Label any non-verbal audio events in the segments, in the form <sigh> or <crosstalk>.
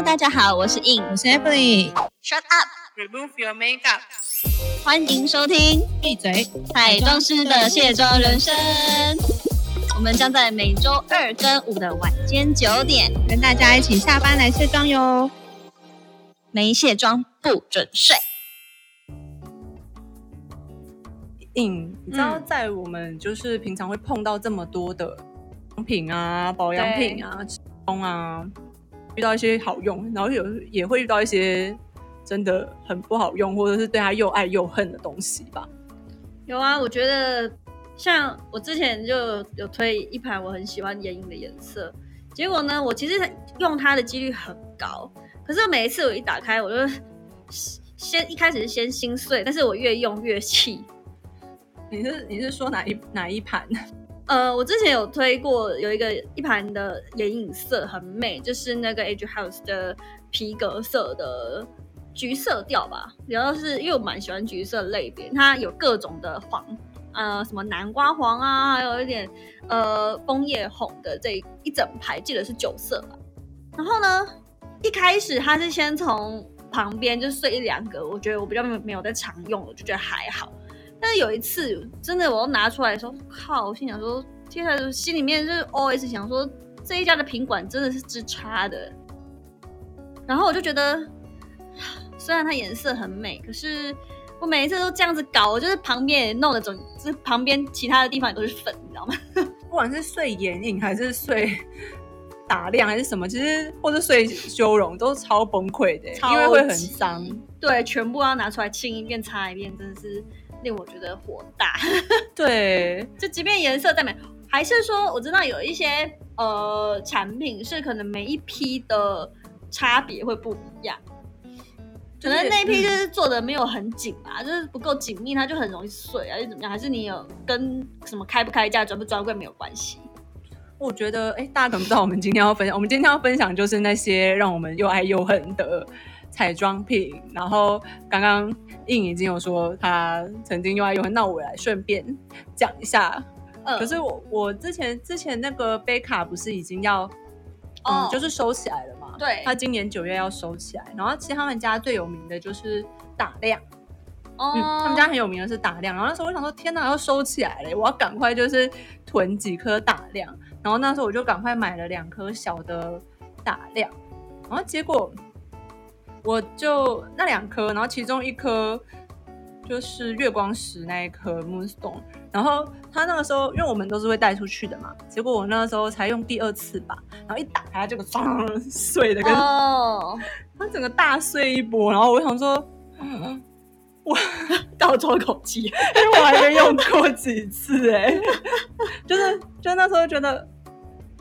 Hello，大家好，我是 In，我是 Emily。Shut up，Remove your makeup。欢迎收听闭嘴！彩妆师的卸妆人生。我们将在每周二跟五的晚间九点，跟大家一起下班来卸妆哟。没卸妆不准睡。In，，你知道，嗯在我们就是平常会碰到这么多的商品啊、保养品啊、吃妆啊，遇到一些好用，然后有也会遇到一些真的很不好用，或者是对他又爱又恨的东西吧。有啊，我觉得像我之前就有推一盘我很喜欢眼影的颜色，结果呢，我其实用它的几率很高，可是每一次我一打开，我就先一开始是先心碎，但是我越用越气。你是你是说哪一哪一盘？呃，我之前有推过有一个一盘的眼影色很美，就是那个 Age House 的皮革色的橘色调吧。然后是因为我蛮喜欢橘色类别，它有各种的黄，呃，什么南瓜黄啊，还有一点呃枫叶红的这一整排，记得是九色吧。然后呢，一开始它是先从旁边就碎一两个，我觉得我比较没有没有在常用，我就觉得还好。但是有一次，真的我要拿出来的时候，靠！我心想说，接下来，心里面就是 always 想说，这一家的品管真的是之差的。然后我就觉得，虽然它颜色很美，可是我每一次都这样子搞，我就是旁边也弄的整，就是旁边其他的地方也都是粉，你知道吗？<laughs> 不管是碎眼影还是碎打亮还是什么，其实或者睡修容都超崩溃的，超因为会很级脏。对，全部要拿出来清一遍、擦一遍，真的是令我觉得火大。<laughs> 对，就即便颜色再美，还是说我知道有一些呃产品是可能每一批的差别会不一样，可能那一批就是做的没有很紧啊，就是不够紧密，它就很容易碎啊，还是怎么样？还是你有跟什么开不开价、专不专柜没有关系？我觉得，哎，大家可能不知道，我们今天要分享，我们今天要分享就是那些让我们又爱又恨的彩妆品。然后刚刚印已经有说他曾经用爱用恨，那我来顺便讲一下。嗯，可是我我之前之前那个贝卡不是已经要，嗯，哦就是收起来了嘛？对他今年九月要收起来。然后其实他们家最有名的就是打量。哦、嗯，他们家很有名的是打量，然后那时候我想说，天哪，要收起来了，我要赶快就是囤几颗打量，然后那时候我就赶快买了两颗小的打量，然后结果我就那两颗，然后其中一颗就是月光石那一颗 Moonstone，然后他那个时候因为我们都是会带出去的嘛，结果我那个时候才用第二次吧，然后一打开这个砰碎的跟、哦，<laughs> 它整个大碎一波，然后我想说。嗯 <laughs> 倒抽口气，因为我还没用过几次哎、<laughs> 就是就那时候觉得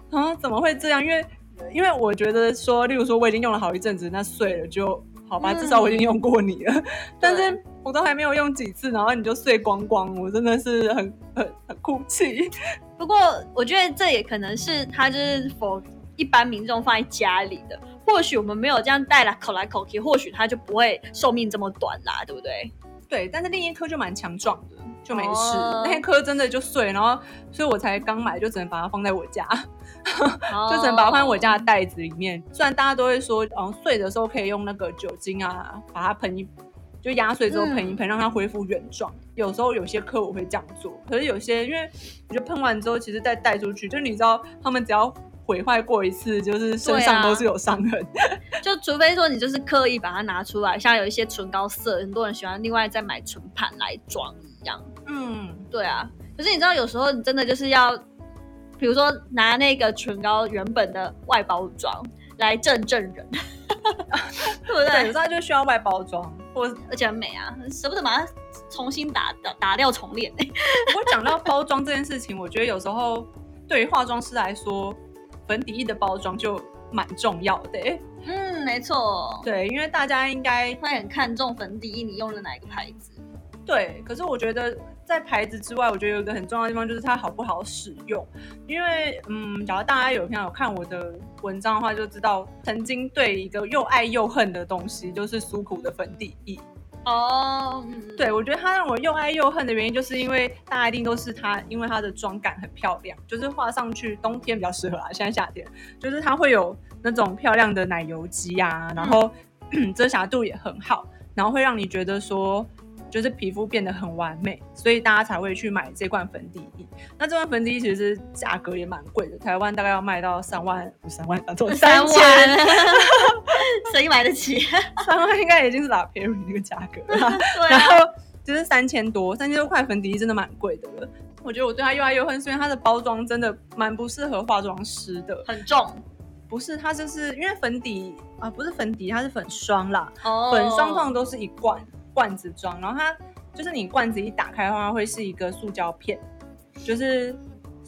啊怎么会这样？因为因为我觉得说，例如说我已经用了好一阵子，那碎了就好吧，嗯至少我已经用过你了。但是我都还没有用几次，然后你就碎光光，我真的是很很很哭泣。<laughs> 不过我觉得这也可能是它就是否一般民众放在家里的，或许我们没有这样带来口来口去，或许它就不会寿命这么短啦，对不对？对，但是另一颗就蛮强壮的，就没事。哦那一颗真的就碎，然后所以我才刚买，就只能把它放在我家。<laughs> 就只能把它放在我家的袋子里面。虽然大家都会说，嗯，碎的时候可以用那个酒精啊，把它喷一，就压碎之后喷一喷，让它恢复原状。有时候有些客我会这样做，可是有些因为我觉得喷完之后，其实再带出去，就你知道，他们只要毁坏过一次，就是身上都是有伤痕。<laughs> 就除非说你就是刻意把它拿出来，像有一些唇膏色，很多人喜欢另外再买唇盘来装一样。嗯，对啊，可是你知道有时候你真的就是要，比如说拿那个唇膏原本的外包装来正正人，<laughs> 对不对，有对时？候就需要外包装，或而且很美啊，舍不得把它重新打打打掉重练、欸。<laughs> 不过讲到包装这件事情，我觉得有时候对于化妆师来说，粉底液的包装就蛮重要的欸、嗯，没错，对，因为大家应该会很看重粉底液，你用了哪一个牌子？对，可是我觉得在牌子之外，我觉得有一个很重要的地方就是它好不好使用。因为，嗯，假如大家有平常有看我的文章的话，就知道曾经对一个又爱又恨的东西，就是苏苦的粉底液。哦，嗯，对，我觉得它让我又爱又恨的原因，就是因为大家一定都是它，因为它的妆感很漂亮，就是画上去，冬天比较适合啊，现在夏天，就是它会有那种漂亮的奶油肌啊，然后 <clears throat> 遮瑕度也很好，然后会让你觉得说。就是皮肤变得很完美，所以大家才会去买这罐粉底液。那这罐粉底液其实价格也蛮贵的，台湾大概要卖到三万，三万啊，错三千，万，<laughs> 谁买得起？<laughs> 三万应该已经是拉 Perry 那个价格了。<laughs> 对啊，然后就是三千多，三千多块粉底液真的蛮贵的了。我觉得我对它又爱又恨，是因为它的包装真的蛮不适合化妆师的。很重不是，它就是因为粉底啊，不是粉底，它是粉霜啦。哦粉霜通常都是一罐罐子装，然后它就是你罐子一打开的话，会是一个塑胶片，就是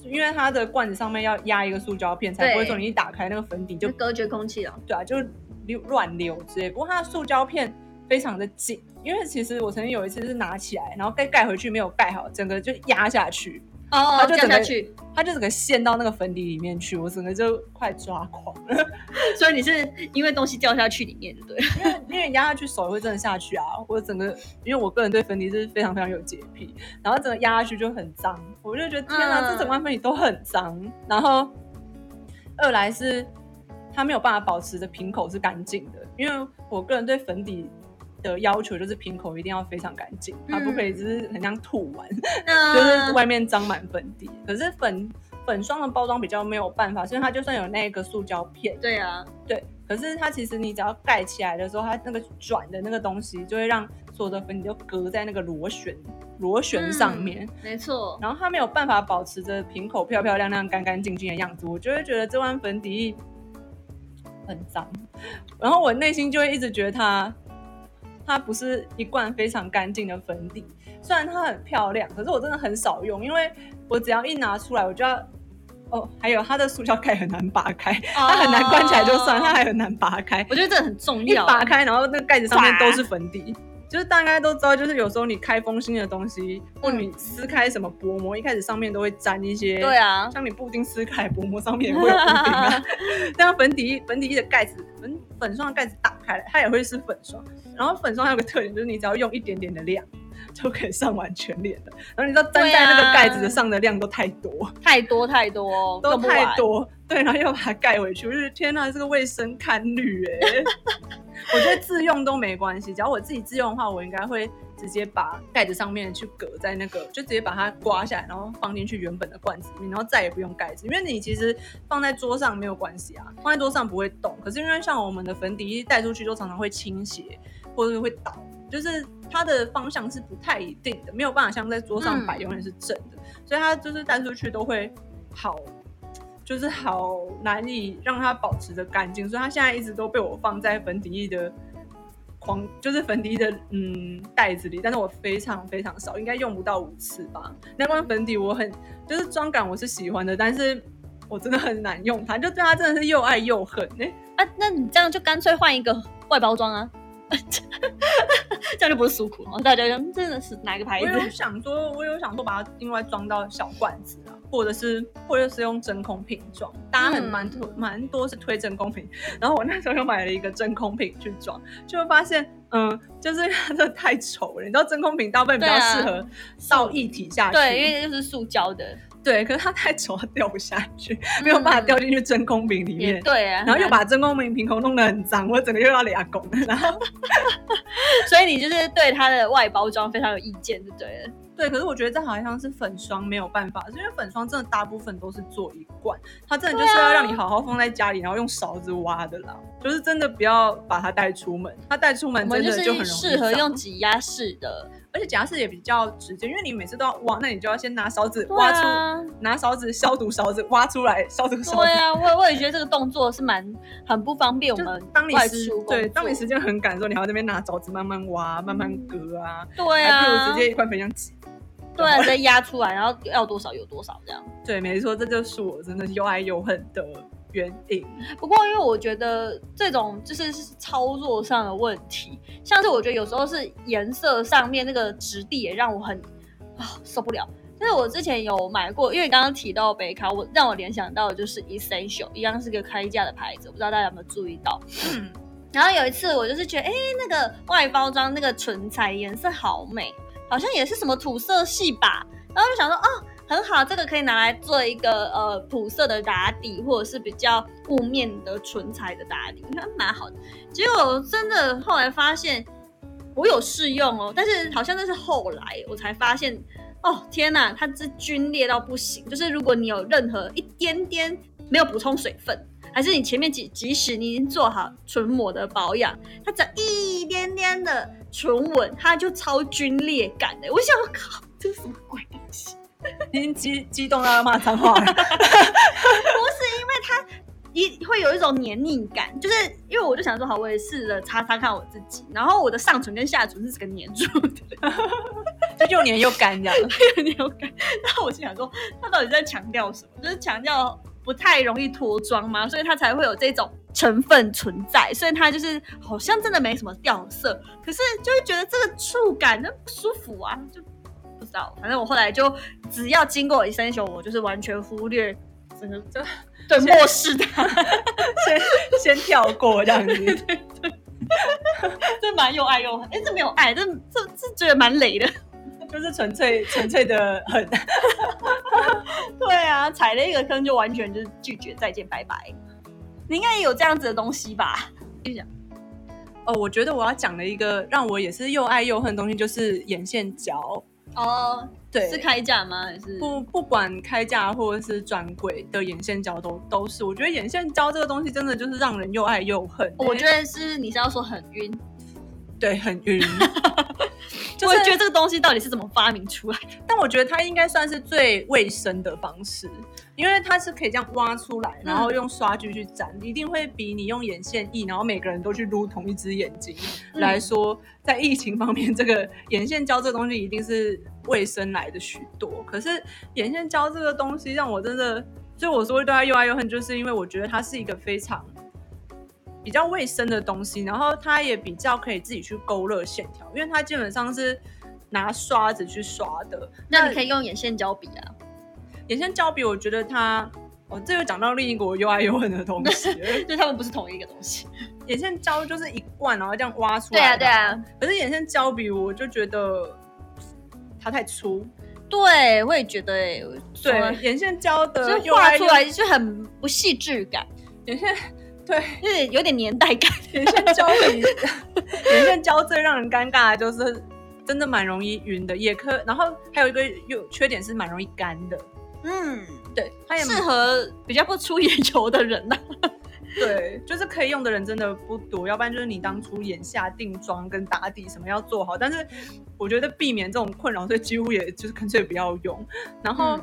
因为它的罐子上面要压一个塑胶片，才不会说你一打开那个粉底就就隔绝空气了。对啊，就流乱流之类。不过它的塑胶片非常的紧，因为其实我曾经有一次是拿起来，然后盖盖回去没有盖好，整个就压下去，哦它就整个掉下去，它就整个陷到那个粉底里面去，我整个就快抓狂了。<laughs> 所以你是因为东西掉下去里面，对？因为压下去手也会真的下去啊！我整个，因为我个人对粉底是非常非常有洁癖，然后整个压下去就很脏，我就觉得天哪，嗯这整罐粉底都很脏。然后二来是它没有办法保持的瓶口是干净的，因为我个人对粉底的要求就是瓶口一定要非常干净，它不可以只是很像吐完，<laughs> 就是外面沾满粉底。可是粉粉霜的包装比较没有办法，所以它就算有那个塑胶片，对啊，对，可是它其实你只要盖起来的时候，它那个转的那个东西就会让所有的粉底就隔在那个螺旋螺旋上面，没错，然后它没有办法保持着瓶口漂漂亮亮、干干净净的样子，我就会觉得这罐粉底液很脏，然后我内心就会一直觉得它它不是一罐非常干净的粉底，虽然它很漂亮，可是我真的很少用，因为我只要一拿出来，我就要。哦，还有它的塑胶盖很难拔开，它很难关起来就算，它还很难拔开。我觉得这很重要一。拔开，然后那个盖子上面都是粉底，就是大家都知道，就是有时候你开封新的东西，或你撕开什么薄膜，一开始上面都会沾一些，对，啊，像你布丁撕开薄膜上面也会有布丁啊。<laughs> 这样粉底粉底液的盖子，粉粉霜的盖子打开来，它也会是粉霜。然后粉霜还有个特点，就是你只要用一点点的量。就可以上完全脸的，然后你知道粘在那个盖子的上的量都太多，太多太多，都太。多，对，然后又把它盖回去，我就觉得天哪，这个卫生堪虑哎。<laughs> 我觉得自用都没关系，只要我自己自用的话，我应该会直接把盖子上面去隔在那个，就直接把它刮下来，然后放进去原本的罐子里面，然后再也不用盖子，因为你其实放在桌上没有关系啊，放在桌上不会动。可是因为像我们的粉底液带出去就常常会倾斜，或者是会倒，就是它的方向是不太一定的，没有办法像在桌上摆嗯永远是正的，所以它就是带出去都会好。就是好难以让它保持着干净，所以它现在一直都被我放在粉底液的狂，就是粉底液的嗯袋子里，但是我非常非常少，应该用不到五次吧。那罐粉底我很就是妆感我是喜欢的，但是我真的很难用它，就对它真的是又爱又恨哎、啊，那你这样就干脆换一个外包装啊，<laughs> 这样就不是诉苦了。大家就嗯真的是哪个牌子我有？想说，我有想说把它另外装到小罐子啊，或者是或者是用真空瓶装。大家很蛮推蛮多是推真空瓶，然后我那时候又买了一个真空瓶去装，就会发现，嗯，就是它真的太丑了。你知道真空瓶大部分比较适合倒液体下去，对，因为就是塑胶的，对，可是它太丑，它掉不下去，没有办法掉进去真空瓶里面。也对啊。然后又把真空瓶瓶口弄得很脏，我整个又要俩拱了。然后 <laughs> 所以你就是对它的外包装非常有意见，就对了。对，可是我觉得这好像是粉霜没有办法，因为粉霜真的大部分都是做一罐，它真的就是要让你好好放在家里，然后用勺子挖的啦。就是真的不要把它带出门，它带出门真的就很容易适合用挤压式的，而且夹式也比较直接，因为你每次都要挖，那你就要先拿勺子挖出，啊，拿勺子消毒勺子挖出来，消毒勺子对。啊，我我也觉得这个动作是蛮很不方便 <laughs> 我们外当你时对，当你时间很赶的时候，你还要那边拿勺子慢慢挖、慢慢割啊，对还不啊，如直接一块粉浆挤。对啊，直接压出来，然后要多少有多少这样。对，没错，这就是我真的又爱又恨的原因。不过，因为我觉得这种就是操作上的问题，像是我觉得有时候是颜色上面那个质地也让我很啊受不了。但是我之前有买过，因为刚刚提到北卡，我让我联想到的就是 Essential，一样是个开价的牌子，我不知道大家有没有注意到。嗯，然后有一次我就是觉得，哎，那个外包装那个唇彩颜色好美，好像也是什么土色系吧。然后就想说，哦，很好，这个可以拿来做一个呃补色的打底，或者是比较雾面的唇彩的打底，还蛮好的。结果真的后来发现，我有试用哦，但是好像那是后来我才发现，哦天哪，它这皲裂到不行。就是如果你有任何一点点没有补充水分，还是你前面即即使你已经做好唇膜的保养，它只要一点点的唇纹，它就超皲裂感的。我想，靠，这是什么鬼东西？已经激激动到要骂脏话了。<laughs> 不是因为它一会有一种黏腻感，就是因为我就想说，好，我也试着擦擦看我自己，然后我的上唇跟下唇是这个黏住的，<laughs> 就又黏又干这样。有点有感。然后我就想说，他到底在强调什么？就是强调不太容易脱妆吗？所以它才会有这种成分存在，所以它就是好像真的没什么掉色，可是就会觉得这个触感那不舒服啊，就不知道。反正我后来就只要经过一生修，我就是完全忽略整个就 <laughs> 对漠视它。<laughs> 先先跳过这样子对对。<laughs> 这蛮又爱又恨，哎，这没有爱，这这这觉得蛮累的。就是纯粹纯粹的很，对啊，踩了一个坑就完全就是拒绝，再见拜拜。你应该也有这样子的东西吧？就讲哦，我觉得我要讲的一个让我也是又爱又恨的东西，就是眼线胶。哦，对，是开价吗？还是不不管开价或者是转柜的眼线胶都都是。我觉得眼线胶这个东西真的就是让人又爱又恨。我觉得是你是要说很晕，对很晕，<laughs> 我觉得这个东西到底是怎么发明出来的？但我觉得它应该算是最卫生的方式，因为它是可以这样挖出来，然后用刷具去粘，一定会比你用眼线液，然后每个人都去撸同一只眼睛来说，在疫情方面，这个眼线胶这个东西一定是卫生来的许多。可是眼线胶这个东西让我真的，就我说会对它又爱又恨，就是因为我觉得它是一个非常比较卫生的东西，然后它也比较可以自己去勾勒线条，因为它基本上是拿刷子去刷的。那你可以用眼线胶笔啊。眼线胶笔，我觉得它，哦，这又讲到另一个我又爱又恨的东西了。<laughs> 就他们不是同一个东西。眼线胶就是一罐，然后这样挖出来对啊，对啊，可是眼线胶笔，我就觉得它太粗。对，我也觉得、欸，对，眼线胶的就画出来就很不细致感，眼线，对，就是有点年代感。眼线胶笔，眼线胶最让人尴尬的就是真的蛮容易晕的，也可，然后还有一个有缺点是蛮容易干的。嗯，对，它也适合比较不出眼球的人 <laughs> 呐、对，就是可以用的人真的不多，要不然就是你当初眼下定妆跟打底什么要做好，但是我觉得避免这种困扰，所以几乎也就是干脆不要用。然后，嗯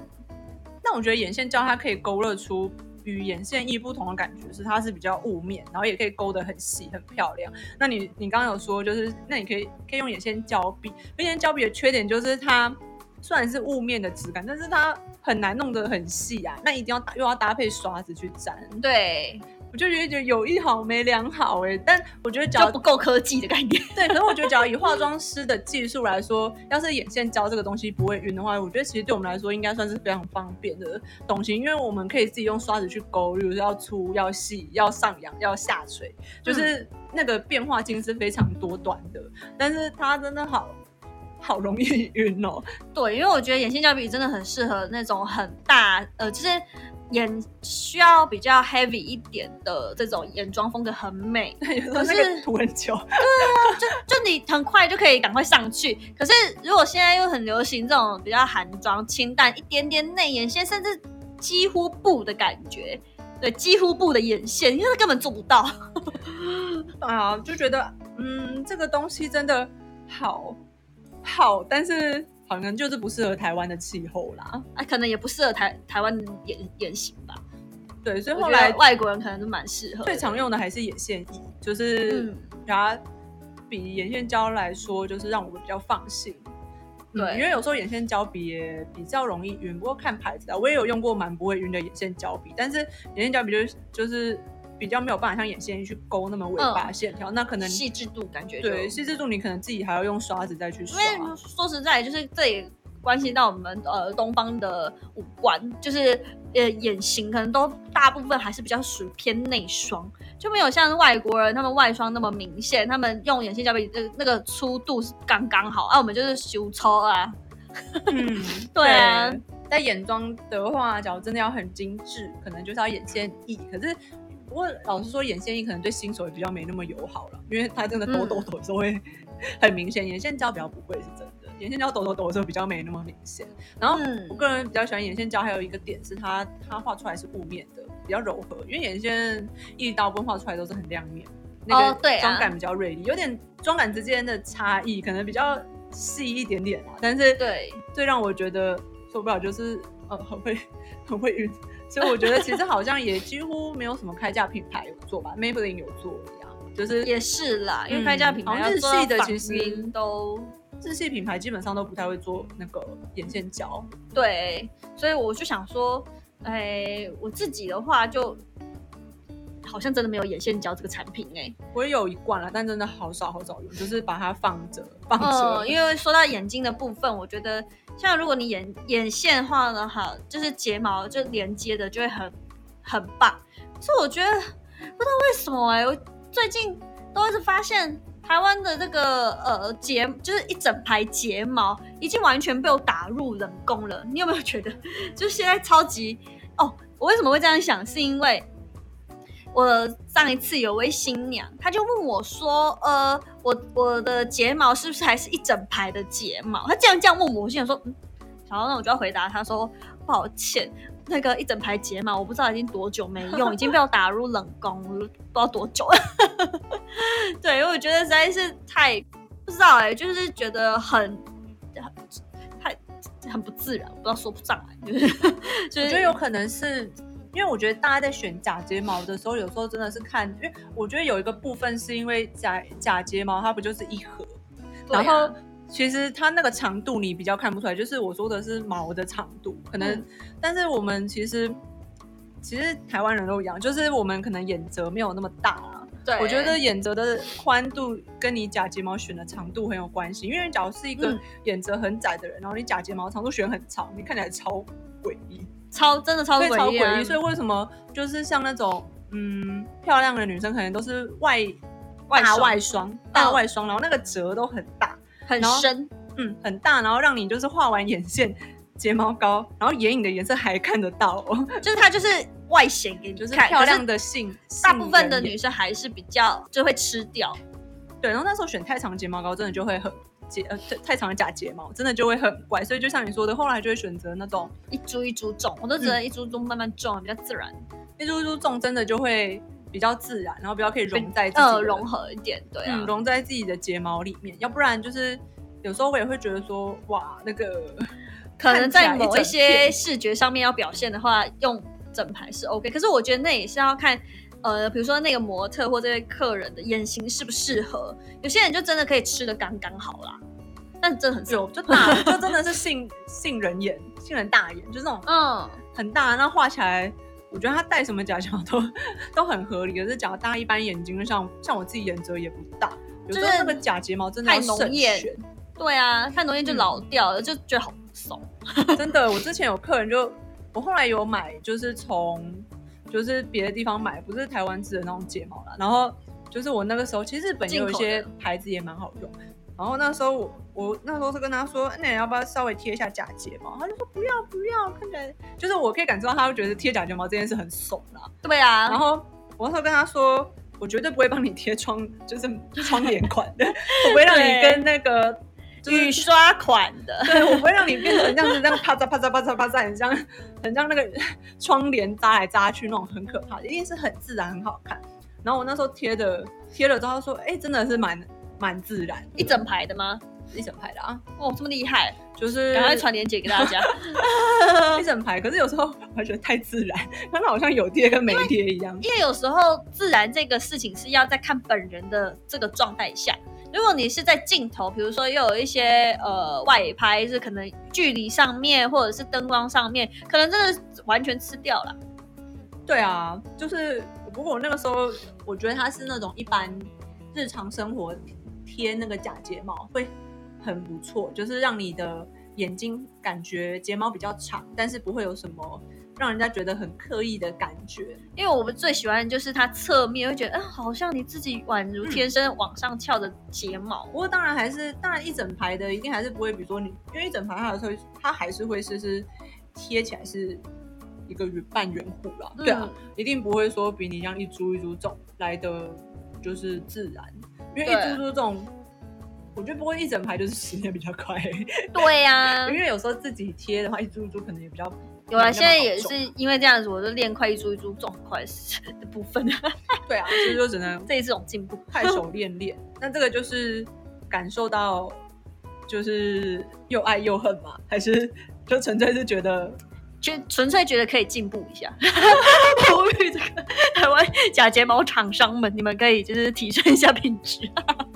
但我觉得眼线胶它可以勾勒出与眼线液不同的感觉，是它是比较雾面，然后也可以勾得很细很漂亮。那你你刚刚有说就是，那你可以可以用眼线胶笔，眼线胶笔的缺点就是它虽然是雾面的质感，但是它很难弄得很细啊，那一定要搭又要搭配刷子去粘。对，我就觉得有一好没两好哎、但我觉得只要不够科技的概念。对，可是我觉得只要以 <laughs> 化妆师的技术来说，要是眼线胶这个东西不会晕的话，我觉得其实对我们来说应该算是非常方便的东西，因为我们可以自己用刷子去勾，比如说要粗、要细、要上扬、要下垂，就是那个变化性是非常多端的。但是它真的好好容易 <laughs> 晕哦，对，因为我觉得眼线胶笔真的很适合那种很大，呃，就是眼需要比较 heavy 一点的这种眼妆风格很美，<laughs> 可是涂很久。就你很快就可以赶快上去。可是如果现在又很流行这种比较韩妆、清淡一点点内眼线，甚至几乎不的感觉，对，几乎不的眼线，因为根本做不到。<laughs> 啊，就觉得嗯，这个东西真的好好，但是可能就是不适合台湾的气候啦。啊，可能也不适合台台湾眼眼型吧。对，所以后来外国人可能都蛮适合。最常用的还是眼线液，就是嗯它比眼线胶来说，就是让我们比较放心。嗯对因为有时候眼线胶笔也比较容易晕，不过看牌子啊，我也有用过蛮不会晕的眼线胶笔，但是眼线胶笔就是就是比较没有办法像眼线液去勾那么尾巴线条，那可能细致度感觉就对细致度你可能自己还要用刷子再去刷。因为说实在，就是这也关系到我们呃东方的五官，就是呃眼型可能都大部分还是比较属于偏内双，就没有像外国人他们外双那么明显，他们用眼线胶笔的那个粗度是刚刚好，啊我们就是修抽啊，嗯，<laughs> 对啊在眼妆的话，假如真的要很精致，可能就是要眼线液。可是，不过老实说，眼线液可能对新手也比较没那么友好了，因为它真的抖抖抖的时候会 <laughs> 很明显。眼线胶比较不会是真的，眼线胶抖抖抖的时候比较没那么明显。然后嗯我个人比较喜欢眼线胶，还有一个点是它它画出来是雾面的，比较柔和。因为眼线一大部分画出来都是很亮面，那个妆感比较锐利，有点妆感之间的差异，可能比较细一点点啊。但是对，最让我觉得受不了就是呃很会 <laughs> 很会晕，所以我觉得其实好像也几乎没有什么开价品牌有做吧，Maybelline 有做一样，就是也是啦，因为嗯开价品牌日系的其实都日系品牌基本上都不太会做那个眼线胶，对，所以我就想说，哎，我自己的话就好像真的没有眼线胶这个产品哎、我也有一罐了，但真的好少好少用，就是把它放着放着，嗯，因为说到眼睛的部分，我觉得像如果你眼眼线的话呢，哈，就是睫毛就连接的就会很很棒。所以我觉得不知道为什么哎、我最近都一直发现台湾的这个呃睫，就是一整排睫毛已经完全被我打入冷宫了。你有没有觉得，就是现在超级哦？我为什么会这样想？是因为我上一次有位新娘，她就问我说：“呃，我我的睫毛是不是还是一整排的睫毛？”她这样这样问我，我心想说：“嗯，然后，那我就要回答她说，抱歉，那个一整排睫毛我不知道已经多久没用，已经被我打入冷宫了，不知道多久了。<laughs> 对，因为我觉得实在是太不知道哎、就是觉得很很太很不自然，不知道说不上来，就是就是我觉得有可能是。因为我觉得大家在选假睫毛的时候，有时候真的是看，因为我觉得有一个部分是因为假假睫毛它不就是一盒，啊然后其实它那个长度你比较看不出来，就是我说的是毛的长度，可能，嗯但是我们其实其实台湾人都一样，就是我们可能眼褶没有那么大啊。对，我觉得眼褶的宽度跟你假睫毛选的长度很有关系，因为假如是一个嗯眼褶很窄的人，然后你假睫毛长度选很长，你看起来超诡异。超真的超超诡异啊诡异。所以为什么就是像那种嗯漂亮的女生，可能都是外外大外双、大外双，然后那个褶都很大，很深，嗯，很大，然后让你就是画完眼线、睫毛膏，然后眼影的颜色还看得到哦，<laughs> 就是它就是外显给你就是看漂亮的。性。大部分的女生还是比较就会吃掉，对，然后那时候选太长睫毛膏，真的就会很睫呃太太长的假睫毛，真的就会很怪。所以就像你说的，后来就会选择那种一株一株种，我都只能一株株慢慢种，比较自然，一株一株种，真的就会比较自然，然后比较可以融在自己融合一点，对啊嗯，，融在自己的睫毛里面，要不然就是有时候我也会觉得说，哇，那个可能在某一些视觉上面要表现的话，用整排是 OK，可是我觉得那也是要看。呃，比如说那个模特或这位客人的眼型适不适合，有些人就真的可以吃的刚刚好啦，但真的很少。有就大，就真的是杏杏仁眼、杏仁大眼，就是那种嗯，很大，那画起来，我觉得他戴什么假睫毛都 <laughs> 都很合理。可是假如大家一般眼睛，就像像我自己眼褶也不大，有时候就是那个假睫毛真的太浓艳。对啊，太浓艳就嗯老掉了，就觉得好怂。真的，我之前有客人就，我后来有买，就是从就是别的地方买，不是台湾制的那种睫毛啦。然后就是我那个时候，其实日本也有一些牌子也蛮好用。然后那时候我我那时候是跟他说，那你要不要稍微贴一下假睫毛？他就说不要不要，看起来就是我可以感受到他会觉得贴假睫毛这件事很怂啦。对啊，然后我那时候跟他说，我绝对不会帮你贴 <laughs> 窗，就是窗帘款的，我不会让你跟那个就是雨刷款的，对，我不会让你变成这样子，这样啪嚓啪嚓啪嚓啪嚓，很像很像那个 <laughs> 窗帘扎来扎去那种很可怕的，一定是很自然很好看。然后我那时候贴的贴了之后，他说：“哎、真的是蛮蛮自然，一整排的吗？一整排的啊，哦，这么厉害，就是赶快传链接给大家。<laughs> 一整排。可是有时候我还觉得太自然，看到好像有贴跟没贴一样。因为有时候自然这个事情是要在看本人的这个状态下。如果你是在镜头，比如说又有一些呃外拍，是可能距离上面或者是灯光上面，可能真的完全吃掉了。对啊，就是不过我那个时候，我觉得它是那种一般日常生活贴那个假睫毛会很不错，就是让你的眼睛感觉睫毛比较长，但是不会有什么让人家觉得很刻意的感觉。因为我们最喜欢的就是它侧面会觉得，嗯、好像你自己宛如天生往上翘的睫毛。不过当然还是，当然一整排的一定还是不会，比如说你，因为一整排它的时候，它还是会是是贴起来是一个圆半圆弧啦，对啊，一定不会说比你这样一株一株种来的就是自然，因为一株株这种，我觉得不会一整排就是十年比较快，对呀、<laughs> 因为有时候自己贴的话，一株一株可能也比较有啊，现在也是因为这样子，我就练快一株一株种很快的部分，对啊，所以就只能 <laughs> 这也是种进步。快手练练。<laughs> 那这个就是感受到，就是又爱又恨嘛，还是就纯粹是觉得就纯粹觉得可以进步一下，<laughs> 呼吁这个台湾假睫毛厂商们，你们可以就是提升一下品质。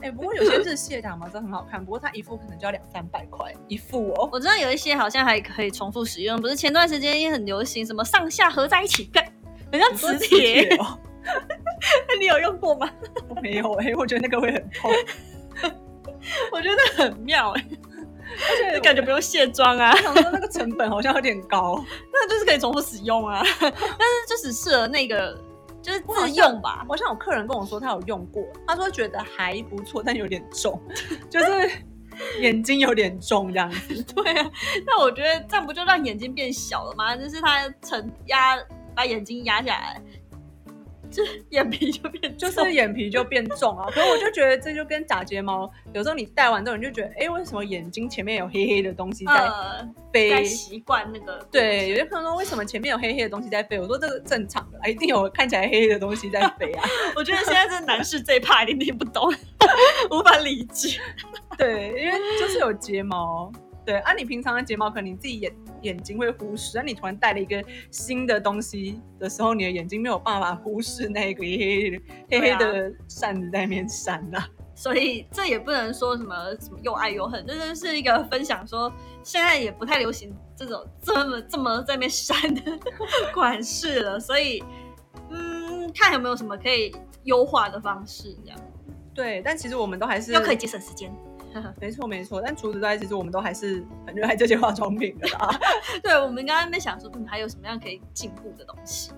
哎、不过有些日系的假毛真的很好看，不过它一副可能就要两三百块一副哦。我知道有一些好像还可以重复使用，不是前段时间也很流行什么上下合在一起干，很像磁铁，哦，<laughs> 你有用过吗？我没有哎、我觉得那个会很痛，<laughs> 我觉得很妙哎、而且就感觉不用卸妆啊我，想说那个成本好像有点高。<laughs> 那就是可以重复使用啊，<laughs> 但是就只适合那个就是自用吧。好像有客人跟我说他有用过，他说觉得还不错，但有点重，<laughs> 就是眼睛有点重这样子。对啊，那我觉得这样不就让眼睛变小了吗？就是它承压把眼睛压下来，就 <laughs> 眼皮就变就是眼皮就变重啊。可是我就觉得这就跟假睫毛，有时候你戴完之后，你就觉得，哎、为什么眼睛前面有黑黑的东西在呃，飞？该习惯那个对，有些朋友说为什么前面有黑黑的东西在飞？我说这个正常的啦，一定有看起来黑黑的东西在飞啊。<laughs> 我觉得现在这男士这一趴一定听不懂，<laughs> 无法理解。对，因为就是有睫毛。对啊，你平常的睫毛可能你自己眼眼睛会忽视，那你突然戴了一个新的东西的时候，你的眼睛没有办法忽视那个黑黑的黑黑的扇子在那边闪啊。所以这也不能说什么什么又爱又恨，这就是一个分享说，现在也不太流行这种这么这么在那边删的 <laughs> 款式了，所以嗯，看有没有什么可以优化的方式，这样对，但其实我们都还是又可以节省时间。没错没错，但除此之外，其实我们都还是很热爱这些化妆品的啦。<laughs> 对，我们刚刚在想说，嗯，还有什么样可以进步的东西？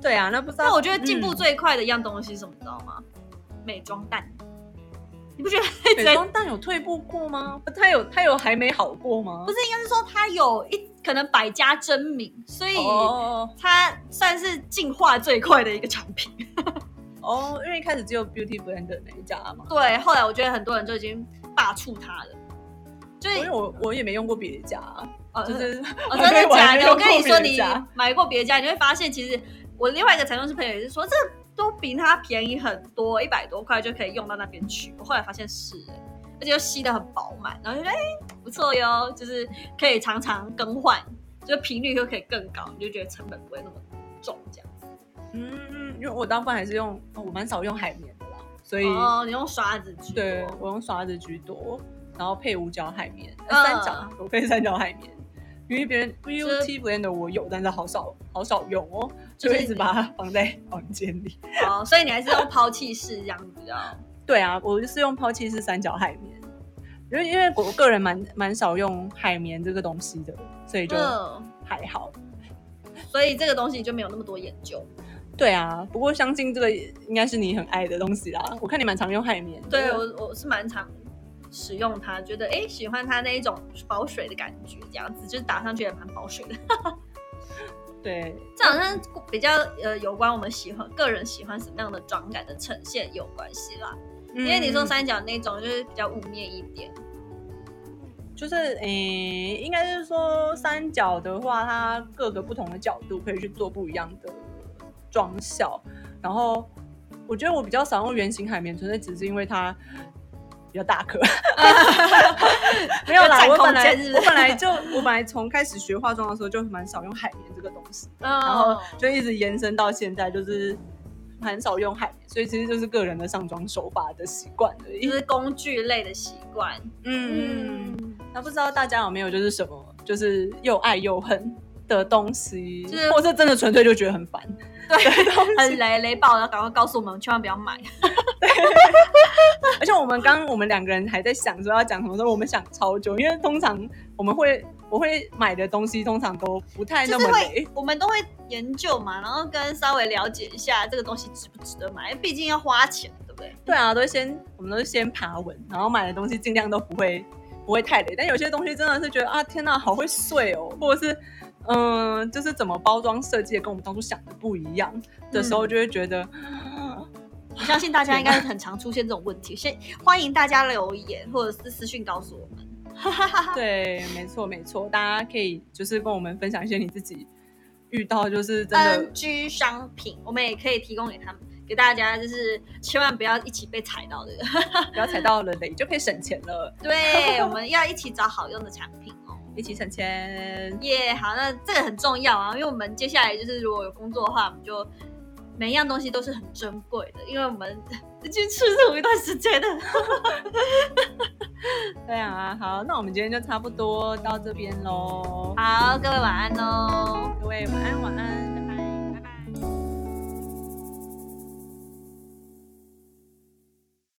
对啊，那不知道，那我觉得进步嗯最快的一样东西是什么，你知道吗？美妆蛋，你不觉得美妆蛋有退步过吗？它有它有还没好过吗？不是，应该是说它有一可能百家争鸣，所以哦它算是进化最快的一个产品。<laughs> 哦，因为一开始只有 Beauty Blender 那一家嘛，对，后来我觉得很多人就已经罢黜它的，就是因为我我也没用过别家，哦就是 <laughs> 哦，真的假的？我跟你说，你买过别家，你会发现其实我另外一个彩妆师朋友也是说，这都比它便宜很多，一百多块就可以用到那边去。我后来发现是、欸，而且又吸的很饱满，然后就觉得哎、不错哟，就是可以常常更换，就频率又可以更高，你就觉得成本不会那么重这样子。嗯嗯，因为我大部分还是用，哦我蛮少用海绵所以、哦，你用刷子居多对我用刷子居多，然后配五角海绵，三角我配三角海绵。因为别人 Beauty Blender 我有，但是好少好少用哦，就就是一直把它放在房间里。<laughs> 哦，所以你还是用抛弃式这样子比较。对啊，我就是用抛弃式三角海绵，因为因为我个人蛮蛮少用海绵这个东西的，所以就嗯，还好。所以这个东西就没有那么多研究。对啊，不过相信这个也应该是你很爱的东西啦。我看你蛮常用海绵的。对我我是蛮常使用它，觉得哎、诶喜欢它那一种保水的感觉，这样子就是打上去也蛮保水的。<laughs> <laughs> 对这好像比较呃有关我们喜欢个人喜欢什么样的妆感的呈现有关系啦。因为你说嗯三角那种就是比较雾面一点，就是诶、应该是说三角的话，它各个不同的角度可以去做不一样的妆效。然后我觉得我比较少用圆形海绵，纯粹只是因为它比较大颗。<laughs> 没有啦，我本来我本来就我本来从开始学化妆的时候就蛮少用海绵这个东西，然然后就一直延伸到现在，就是很少用海绵，所以其实就是个人的上妆手法的习惯而已就。是工具类的习惯。嗯，那不知道大家有没有就是什么，就是又爱又恨的东西，就是或者真的纯粹就觉得很烦。<laughs> 对，很雷雷爆，要赶快告诉我们，千万不要买。<laughs> 而且我们刚刚我们两个人还在想说要讲什么时候，我们想超久，因为通常我们会我会买的东西通常都不太那么雷。，我们都会研究嘛，然后跟稍微了解一下这个东西值不值得买，毕竟要花钱，对不对？对啊，都会先我们都是先爬文，然后买的东西尽量都不会不会太雷。但有些东西真的是觉得啊天哪，好会碎哦，或者是嗯，就是怎么包装设计的跟我们当初想的不一样的时候，就会觉得。我相信大家应该很常出现这种问题，先欢迎大家留言或者是私信告诉我们。<laughs> 对，没错没错，大家可以就是跟我们分享一些你自己遇到就是真的 NG 商品，我们也可以提供给他们，给大家就是千万不要一起被踩到的，不要踩到了雷就可以省钱了。<laughs> 对，我们 <laughs> 要一起找好用的产品哦，一起省钱。耶，好，那这个很重要啊，因为我们接下来就是如果有工作的话，我们就。每一样东西都是很珍贵的，因为我们 <laughs> 已经吃素一段时间的。<laughs> 对啊，好，那我们今天就差不多到这边喽。好，各位晚安喽。各位晚安，晚安。